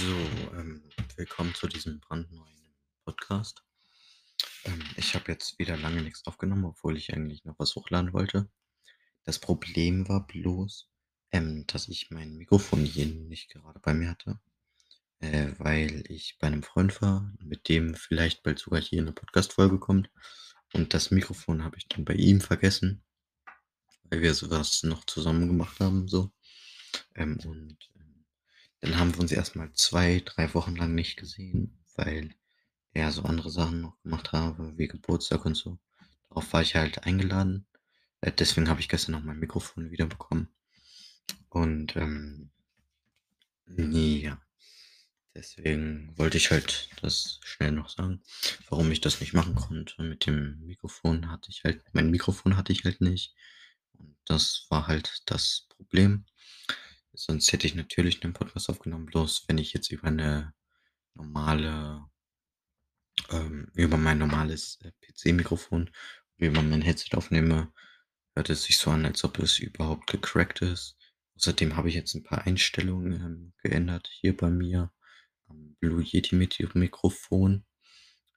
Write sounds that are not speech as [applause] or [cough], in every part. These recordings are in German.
So, ähm, willkommen zu diesem brandneuen Podcast. Ähm, ich habe jetzt wieder lange nichts aufgenommen, obwohl ich eigentlich noch was hochladen wollte. Das Problem war bloß, ähm, dass ich mein Mikrofon hier nicht gerade bei mir hatte, äh, weil ich bei einem Freund war, mit dem vielleicht bald sogar hier eine Podcast-Folge kommt. Und das Mikrofon habe ich dann bei ihm vergessen, weil wir sowas noch zusammen gemacht haben, so. Ähm, und dann haben wir uns erstmal zwei, drei Wochen lang nicht gesehen, weil er so andere Sachen noch gemacht habe, wie Geburtstag und so. Darauf war ich halt eingeladen. Äh, deswegen habe ich gestern noch mein Mikrofon wiederbekommen. Und ähm, ja, deswegen wollte ich halt das schnell noch sagen, warum ich das nicht machen konnte. Mit dem Mikrofon hatte ich halt, mein Mikrofon hatte ich halt nicht. Und das war halt das Problem. Sonst hätte ich natürlich einen Podcast aufgenommen, bloß wenn ich jetzt über eine normale, ähm, über mein normales äh, PC-Mikrofon, über mein Headset aufnehme, hört es sich so an, als ob es überhaupt gecrackt ist. Außerdem habe ich jetzt ein paar Einstellungen ähm, geändert hier bei mir am Blue Yeti mit Mikrofon.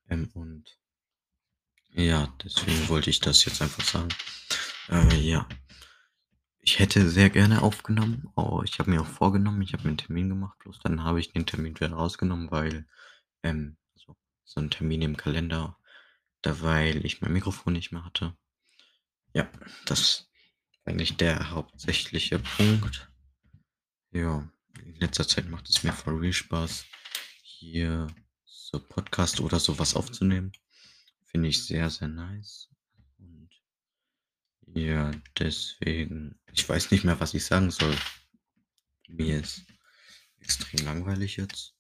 Ähm, und ja, deswegen wollte ich das jetzt einfach sagen. Äh, ja. Ich hätte sehr gerne aufgenommen. Oh, ich habe mir auch vorgenommen, ich habe mir einen Termin gemacht, bloß dann habe ich den Termin wieder rausgenommen, weil, ähm, so, so ein Termin im Kalender, da weil ich mein Mikrofon nicht mehr hatte. Ja, das ist eigentlich der hauptsächliche Punkt. Ja, in letzter Zeit macht es mir voll real Spaß, hier so Podcast oder sowas aufzunehmen. Finde ich sehr, sehr nice. Ja, deswegen, ich weiß nicht mehr, was ich sagen soll. Mir ist extrem langweilig jetzt.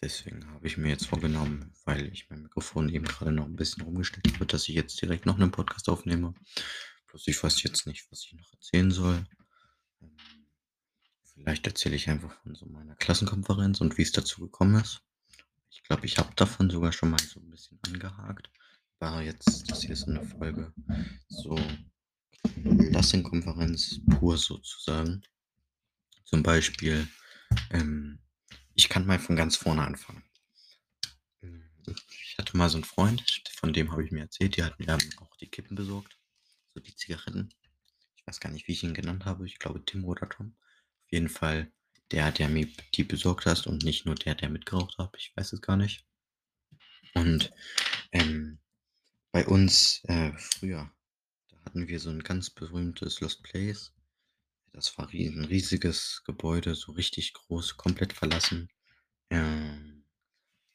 Deswegen habe ich mir jetzt vorgenommen, weil ich mein Mikrofon eben gerade noch ein bisschen rumgestellt habe, dass ich jetzt direkt noch einen Podcast aufnehme. Bloß ich weiß jetzt nicht, was ich noch erzählen soll. Ähm, vielleicht erzähle ich einfach von so meiner Klassenkonferenz und wie es dazu gekommen ist. Ich glaube, ich habe davon sogar schon mal so ein bisschen angehakt. Aber jetzt, das hier ist eine Folge so Klassenkonferenz pur sozusagen. Zum Beispiel, ähm, ich kann mal von ganz vorne anfangen. Ich hatte mal so einen Freund, von dem habe ich mir erzählt, die hat mir auch die Kippen besorgt, so die Zigaretten. Ich weiß gar nicht, wie ich ihn genannt habe. Ich glaube Tim oder Tom. Auf jeden Fall der, der mir die besorgt hat und nicht nur der, der mitgeraucht hat. Ich weiß es gar nicht. Und ähm, bei uns äh, früher, hatten wir so ein ganz berühmtes Lost Place. Das war ein riesiges Gebäude, so richtig groß, komplett verlassen. Ähm,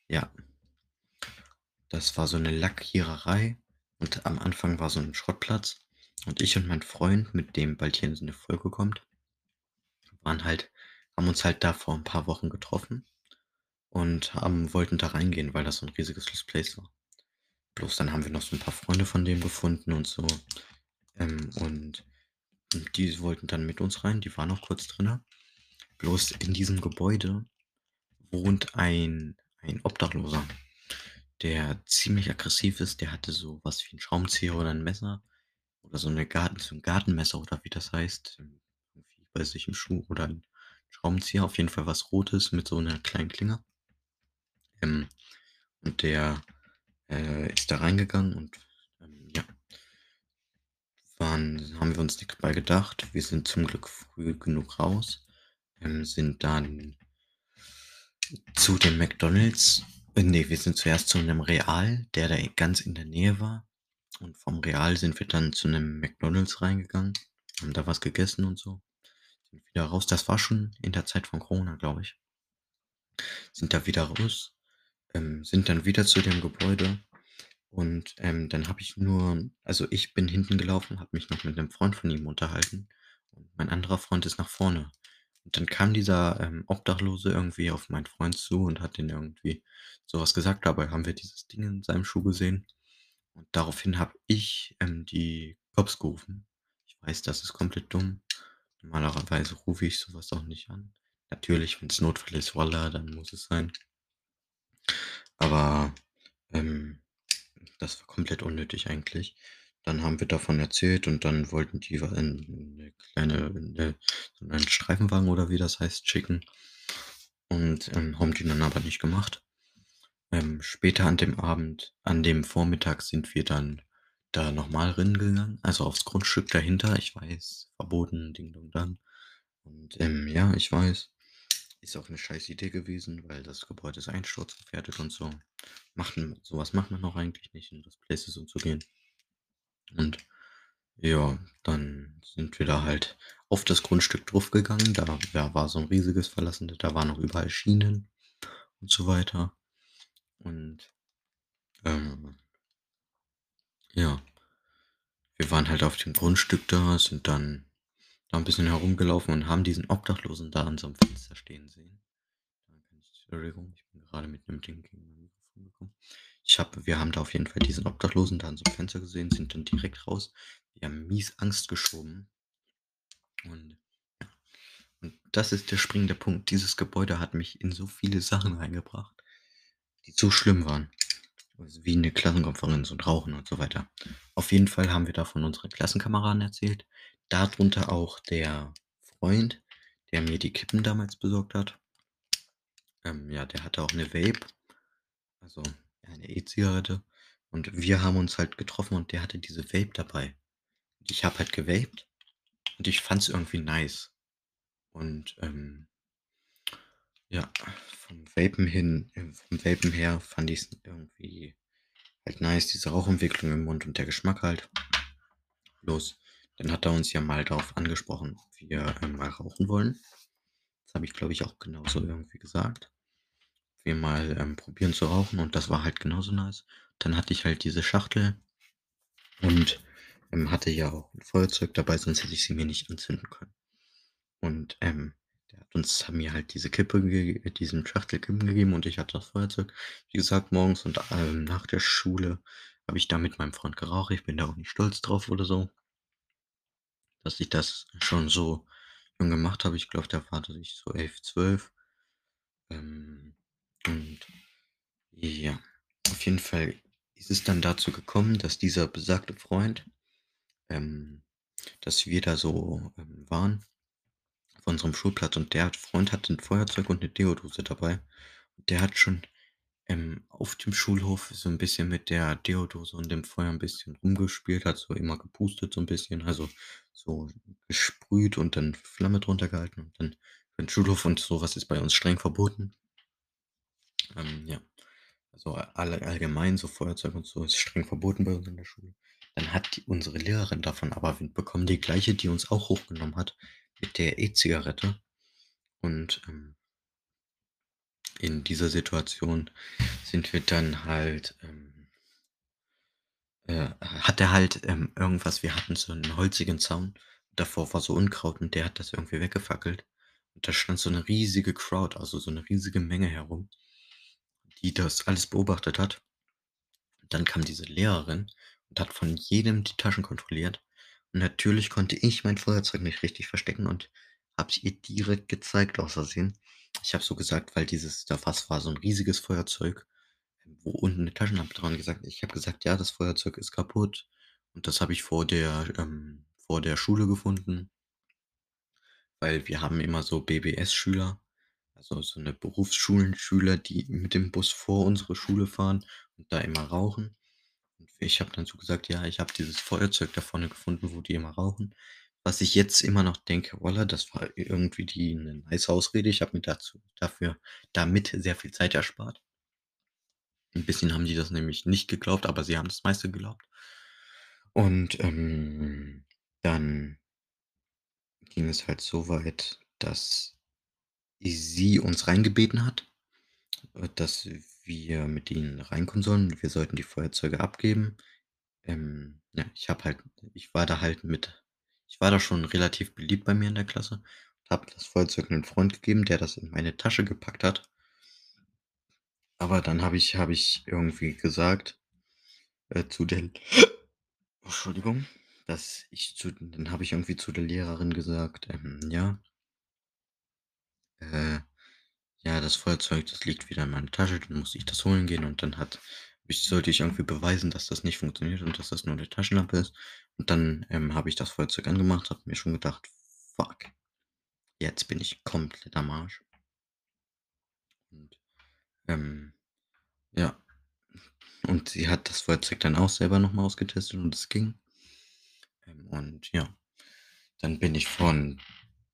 ja. Das war so eine Lackiererei und am Anfang war so ein Schrottplatz. Und ich und mein Freund, mit dem bald hier eine Folge kommt, waren halt, haben uns halt da vor ein paar Wochen getroffen und haben, wollten da reingehen, weil das so ein riesiges Lost Place war. Bloß dann haben wir noch so ein paar Freunde von dem gefunden und so. Ähm, und die wollten dann mit uns rein, die waren noch kurz drin. Bloß in diesem Gebäude wohnt ein, ein Obdachloser, der ziemlich aggressiv ist. Der hatte so was wie ein Schraubenzieher oder ein Messer oder so, eine Garten, so ein Gartenmesser oder wie das heißt. Irgendwie bei sich im Schuh oder ein Schraubenzieher. Auf jeden Fall was Rotes mit so einer kleinen Klinge. Ähm, und der äh, ist da reingegangen und ähm, waren, haben wir uns nichts dabei gedacht. Wir sind zum Glück früh genug raus, ähm, sind dann zu dem McDonald's. Äh, nee, wir sind zuerst zu einem Real, der da ganz in der Nähe war. Und vom Real sind wir dann zu einem McDonald's reingegangen, haben da was gegessen und so. Sind wieder raus. Das war schon in der Zeit von Corona, glaube ich. Sind da wieder raus, ähm, sind dann wieder zu dem Gebäude und, ähm, dann habe ich nur also, ich bin hinten gelaufen, habe mich noch mit 'nem Freund von ihm unterhalten und mein anderer Freund ist nach vorne. Und dann kam dieser, ähm, Obdachlose irgendwie auf meinen Freund zu und hat den irgendwie so was gesagt. Dabei haben wir dieses Ding in seinem Schuh gesehen. Und daraufhin habe ich, ähm, die Cops gerufen. Ich weiß, das ist komplett dumm. Normalerweise rufe ich so was auch nicht an. Natürlich, wenn's Notfall ist, Wallah, dann muss es sein. Aber, ähm, das war komplett unnötig eigentlich. Dann haben wir davon erzählt und dann wollten die in 'ne kleine in 'ne so 'nen Streifenwagen oder wie das heißt, schicken. und, ähm, haben die dann aber nicht gemacht. Ähm, später an dem Abend an dem Vormittag sind wir dann da noch mal rein gegangen, also aufs Grundstück dahinter. Ich weiß, verboten, Ding Dong Dang. Und, ähm, ja, ich weiß, ist auch 'ne scheiß Idee gewesen, weil das Gebäude ist einsturzgefährdet und so. Macht m so was macht man auch eigentlich nicht, in das Places umzugehen. Und ja, dann sind wir da halt auf das Grundstück draufgegangen. Da da war so 'n riesiges verlassenes da waren noch überall Schienen und so weiter. Und, ähm ja. Wir waren halt auf dem Grundstück da, sind dann da 'n bisschen herumgelaufen und haben diesen Obdachlosen da an so 'nem Fenster stehen sehen. Entschuldigung, ich bin grade mit 'nem Ding gegen mein Mikrofon gekommen. Ich habe wir haben da auf jeden Fall diesen Obdachlosen da an so 'nem Fenster gesehen, sind dann direkt raus. Wir haben mies Angst geschoben. Und ja. Und das ist der springende Punkt. Dieses Gebäude hat mich in so viele Sachen reingebracht, die so schlimm waren. Also, wie 'ne Klassenkonferenz und Rauchen und so weiter. Auf jeden Fall haben wir da von unseren Klassenkameraden erzählt, darunter auch der Freund, der mir die Kippen damals besorgt hat. Ähm, ja, der hatte auch 'ne Vape, also, ja, 'ne E-Zigarette. Und wir haben uns halt getroffen und der hatte diese Vape dabei. Ich habe halt gevaped und ich fand's irgendwie nice. Und, ähm ja, vom Vapen hin äh, vom Vapen her fand ich's irgendwie halt nice, diese Rauchentwicklung im Mund und der Geschmack halt. Bloß, dann hat er uns ja mal drauf angesprochen, ob wir, ähm, mal rauchen wollen. Das habe ich, glaube ich, auch genauso irgendwie gesagt. Wir mal, ähm, probieren zu rauchen und das war halt genauso nice. Dann hatte ich halt diese Schachtel und, ähm, hatte ja auch 'n Feuerzeug dabei, sonst hätte ich sie mir nicht anzünden können. Und, ähm, der hat uns hat mir halt diese Kippe diesen Schachtel Kippen gegeben und ich hatte das Feuerzeug. Wie gesagt, morgens und, ähm, nach der Schule habe ich da mit meinem Freund geraucht. Ich bin da auch nicht stolz drauf oder so dass ich das schon so jung gemacht habe. Ich glaube, war da ich so 11, 12. Ähm, und ja, auf jeden Fall ist es dann dazu gekommen, dass dieser besagte Freund ähm, dass wir da so, ähm, waren auf unserem Schulplatz und der Freund hatte 'n Feuerzeug und 'ne Deodose dabei. Der hat schon, ähm, auf dem Schulhof so 'n bisschen mit der Deodose und dem Feuer 'n bisschen rumgespielt, hat so immer gepustet so 'n bisschen, also, so gesprüht und dann Flamme drunter gehalten und dann für 'n Schulhof und so was ist bei uns streng verboten. Ähm, ja. Also, all allgemein so Feuerzeug und so ist streng verboten bei uns in der Schule. Dann hat die unsere Lehrerin davon aber Wind bekommen, die Gleiche, die uns auch hochgenommen hat mit der E-Zigarette. Und, ähm in dieser Situation sind wir dann halt, ähm äh, hat er halt, ähm, irgendwas wir hatten so 'n holzigen Zaun. Davor war so Unkraut und der hat das irgendwie weggefackelt. Und da stand so 'ne riesige Crowd, also, so 'ne riesige Menge herum, die das alles beobachtet hat. Dann kam diese Lehrerin und hat von jedem die Taschen kontrolliert. Und natürlich konnte ich mein Feuerzeug nicht richtig verstecken und habe es ihr direkt gezeigt aus Versehen. Ich habe so gesagt, weil dieses da was war so 'n riesiges Feuerzeug, wo unten 'ne Taschenlampe dran gesagt ich habe gesagt: „Ja, das Feuerzeug ist kaputt.“ Und das habe ich vor der ähm, vor der Schule gefunden. Weil wir haben immer so BBS-Schüler, also, so 'ne Berufsschulen-Schüler, die mit dem Bus vor unsere Schule fahren und da immer rauchen. Und ich habe dann so gesagt: „Ja, ich habe dieses Feuerzeug da vorne gefunden, wo die immer rauchen.“ Was ich jetzt immer noch denke: „Wallah, das war irgendwie die 'ne nice Ausrede.“ Ich habe mir dazu dafür damit sehr viel Zeit erspart. 'N bisschen haben die das nämlich nicht geglaubt, aber sie haben das meiste geglaubt. Und, ähm, dann ging es halt so weit, dass sie uns reingebeten hat, äh, dass wir mit ihnen reinkommen sollen. Wir sollten die Feuerzeuge abgeben. Ähm, ja, ich habe halt ich war da halt mit ich war da schon relativ beliebt bei mir in der Klasse, habe das Feuerzeug 'nem Freund gegeben, der das in meine Tasche gepackt hat. Aber dann habe ich habe ich irgendwie gesagt, äh, zu den [laughs] Entschuldigung, dass ich zu dann habe ich irgendwie zu der Lehrerin gesagt, ähm, ja äh, ja, das Feuerzeug, das liegt wieder in meiner Tasche, dann muss ich das holen gehen und dann hat ich sollte ich irgendwie beweisen, dass das nicht funktioniert und dass das nur 'ne Taschenlampe ist. Und dann, ähm, habe ich das Feuerzeug angemacht, habe mir schon gedacht: „Fuck, jetzt bin ich komplett am Arsch.“ Ähm, ja. Und sie hat das Feuerzeug dann auch selber noch mal ausgetestet und es ging. Ähm, und ja, dann bin ich von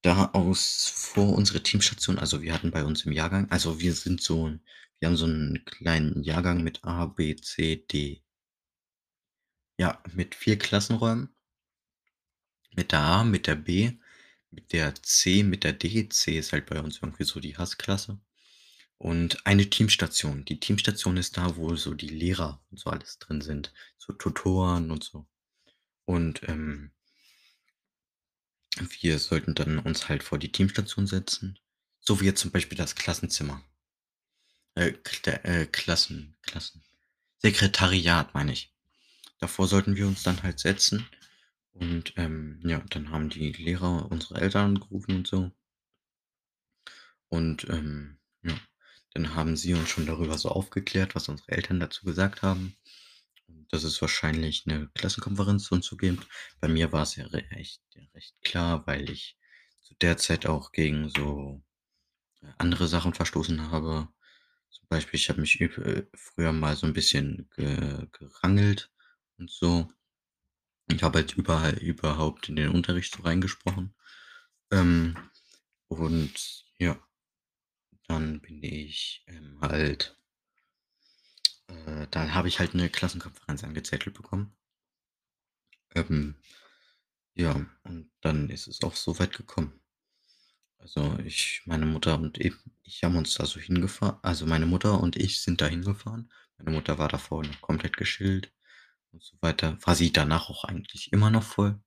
da aus vor unsere Teamstation also, wir hatten bei uns im Jahrgang also, wir sind so wir haben so 'n kleinen Jahrgang mit A, B, C, D. Ja, mit 4 Klassenräumen. Mit der A, mit der B, mit der C, mit der D. C ist halt bei uns irgendwie so die Hassklasse. Und eine Teamstation. Die Teamstation ist da, wo so die Lehrer und so alles drin sind, so Tutoren und so. Und, ähm wir sollten dann uns halt vor die Teamstation setzen, so wie jetzt zum Beispiel das Klassenzimmer. Äh, äh, Klassen Klassen Sekretariat, meine ich. Davor sollten wir uns dann halt setzen und, ähm, ja, dann haben die Lehrer unsere Eltern angerufen und so. Und, ähm, ja, dann haben sie uns schon darüber so aufgeklärt, was unsere Eltern dazu gesagt haben. Und dass es wahrscheinlich 'ne Klassenkonferenz und so gibt. Bei mir war's ja re echt recht klar, weil ich zu der Zeit auch gegen so, äh, andere Sachen verstoßen habe. Zum Beispiel, ich habe mich äh, früher mal so 'n bisschen ge gerangelt und so. Ich habe halt überall überhaupt in den Unterricht so reingesprochen. Ähm, und ja, dann bin ich, ähm, halt äh, dann habe ich halt 'ne Klassenkonferenz angezettelt bekommen. Ähm, ja, und dann ist es auch so weit gekommen. Also, ich meine Mutter und eben ich haben uns da so hingefahr also, meine Mutter und ich sind da hingefahren. Meine Mutter war davor noch komplett gechillt und so weiter. War sie danach auch eigentlich immer noch voll.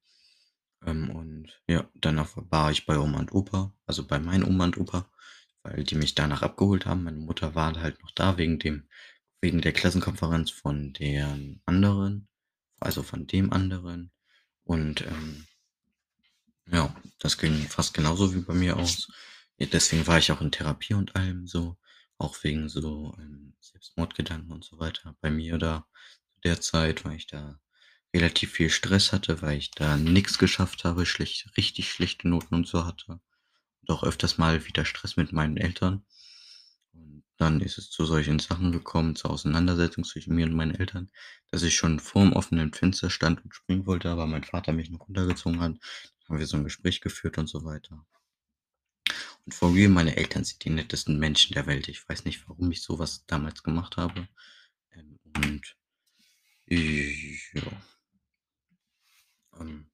Ähm, und ja, danach war ich bei Oma und Opa, also, bei meinen Oma und Opa, weil die mich danach abgeholt haben. Meine Mutter war halt noch da wegen dem wegen der Klassenkonferenz von deren anderen also, von dem anderen. Und, ähm ja, das ging fast genauso wie bei mir aus. Deswegen war ich auch in Therapie und allem so, auch wegen so, ähm, Selbstmordgedanken und so weiter bei mir da zu der Zeit, weil ich da relativ viel Stress hatte, weil ich da nix geschafft habe, schlecht richtig schlechte Noten und so hatte und auch öfters mal wieder Stress mit meinen Eltern. Dann ist es zu solchen Sachen gekommen, zur Auseinandersetzung zwischen mir und meinen Eltern, dass ich schon vorm offenen Fenster stand und springen wollte, aber mein Vater mich noch runtergezogen hat. Haben wir so 'n Gespräch geführt und so weiter. Und for real, meine Eltern sind die nettesten Menschen der Welt. Ich weiß nicht, warum ich so was damals gemacht habe. Ähm, und ja. Ähm,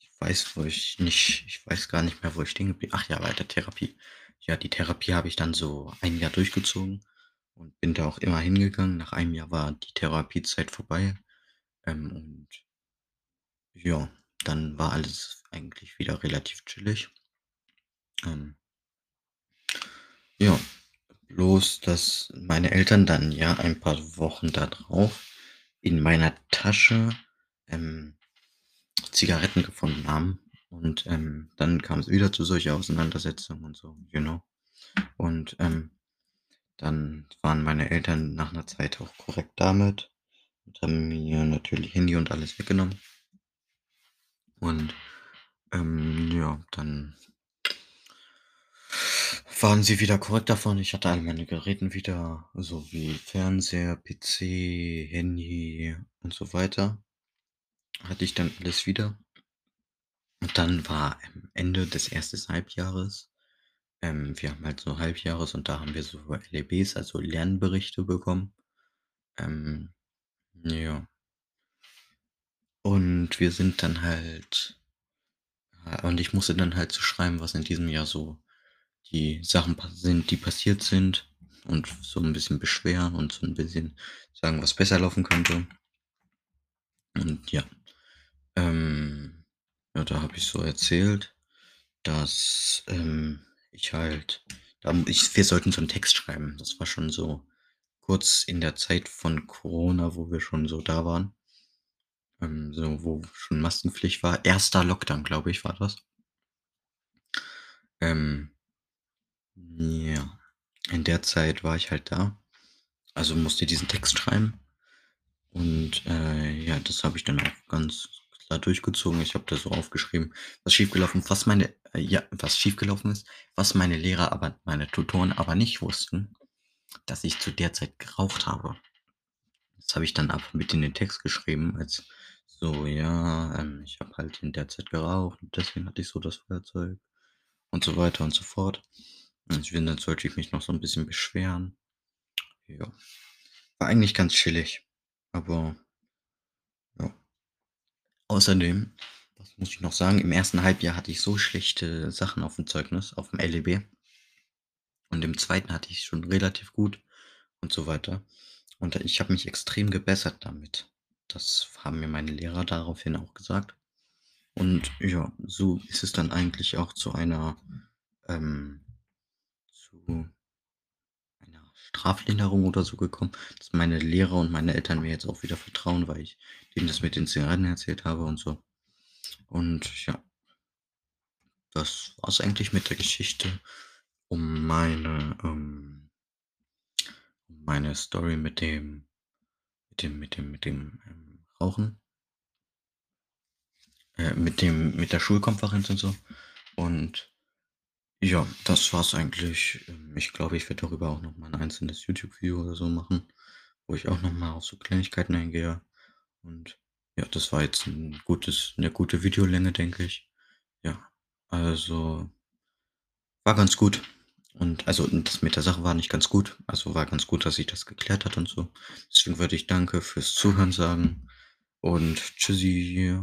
ich weiß, wo ich nicht ich weiß gar nicht mehr, wo ich stehen geblie ach ja, bei der Therapie. Ja, die Therapie habe ich dann so 1 Jahr durchgezogen und bin da auch immer hingegangen. Nach einem Jahr war die Therapiezeit vorbei. Ähm, und ja, dann war alles eigentlich wieder relativ chillig. Ähm ja, bloß, dass meine Eltern dann, ja, ein paar Wochen da drauf in meiner Tasche, ähm, Zigaretten gefunden haben. Und, ähm, dann kam's wieder zu solcher Auseinandersetzung und so, you know? Und, ähm, dann waren meine Eltern nach 'ner Zeit auch korrekt damit und haben mir natürlich Handy und alles weggenommen. Und, ähm, ja, dann waren sie wieder korrekt davon. Ich hatte all meine Geräten wieder, so wie Fernseher, PC, Handy und so weiter. Hatte ich dann alles wieder. Und dann war, Ende des erstes Halbjahres. Ähm, wir haben halt so Halbjahres und da haben wir so LEBs, also Lernberichte bekommen. Ähm, ja. Und wir sind dann halt äh, und ich musste dann halt so schreiben, was in diesem Jahr so die Sachen sind, die passiert sind und so 'n bisschen beschweren und so 'n bisschen sagen, was besser laufen könnte. Und ja, ähm, ja, da habe ich so erzählt, dass, ähm, ich halt da ich wir sollten so 'n Text schreiben. Das war schon so kurz in der Zeit von Corona, wo wir schon so da waren. Ähm, so, wo schon Maskenpflicht war. 1. Lockdown, glaube ich, war das. Ähm, ja, in der Zeit war ich halt da, also musste diesen Text schreiben. Und, äh, ja, das habe ich dann auch ganz klar durchgezogen. Ich habe da so aufgeschrieben, was schiefgelaufen was meine äh, ja, was schiefgelaufen ist, was meine Lehrer aber meine Tutoren aber nicht wussten. dass ich zu der Zeit geraucht habe. Das habe ich dann einfach mit in den Text geschrieben als so: „Ja, ähm, ich habe halt in der Zeit geraucht und deswegen hatte ich so das Feuerzeug“ und so weiter und so fort. Und ich finde, dann sollte ich mich noch so 'n bisschen beschweren. Ja. War eigentlich ganz chillig, aber ja. Außerdem, was muss ich noch sagen, im 1. Halbjahr hatte ich so schlechte Sachen auf'm Zeugnis, auf'm LEB. Und im 2. hatte ich's schon relativ gut und so weiter. Und ich habe mich extrem gebessert damit. Das haben mir meine Lehrer daraufhin auch gesagt. Und ja, so ist es dann eigentlich auch zu einer, ähm zu Straflinderung oder so gekommen, dass meine Lehrer und meine Eltern mir jetzt auch wieder vertrauen, weil ich denen das mit den Zigaretten erzählt habe und so. Und ja. Das war's eigentlich mit der Geschichte um meine, ähm um meine Story mit dem mit dem mit dem mit dem, ähm, Rauchen. Äh, mit dem mit der Schulkonferenz und so. Und ja, das war's eigentlich. Ähm, ich glaube, ich werde darüber auch noch mal 'n einzelnes YouTube-Video oder so machen, wo ich auch noch mal auf so Kleinigkeiten eingehe. Und ja, das war jetzt 'n gutes 'ne gute Videolänge, denke ich. Ja, also war ganz gut. Und also, das mit der Sache war nicht ganz gut. Also, war ganz gut, dass sich das geklärt hat und so. Deswegen würde ich Danke fürs Zuhören sagen und Tschüssi.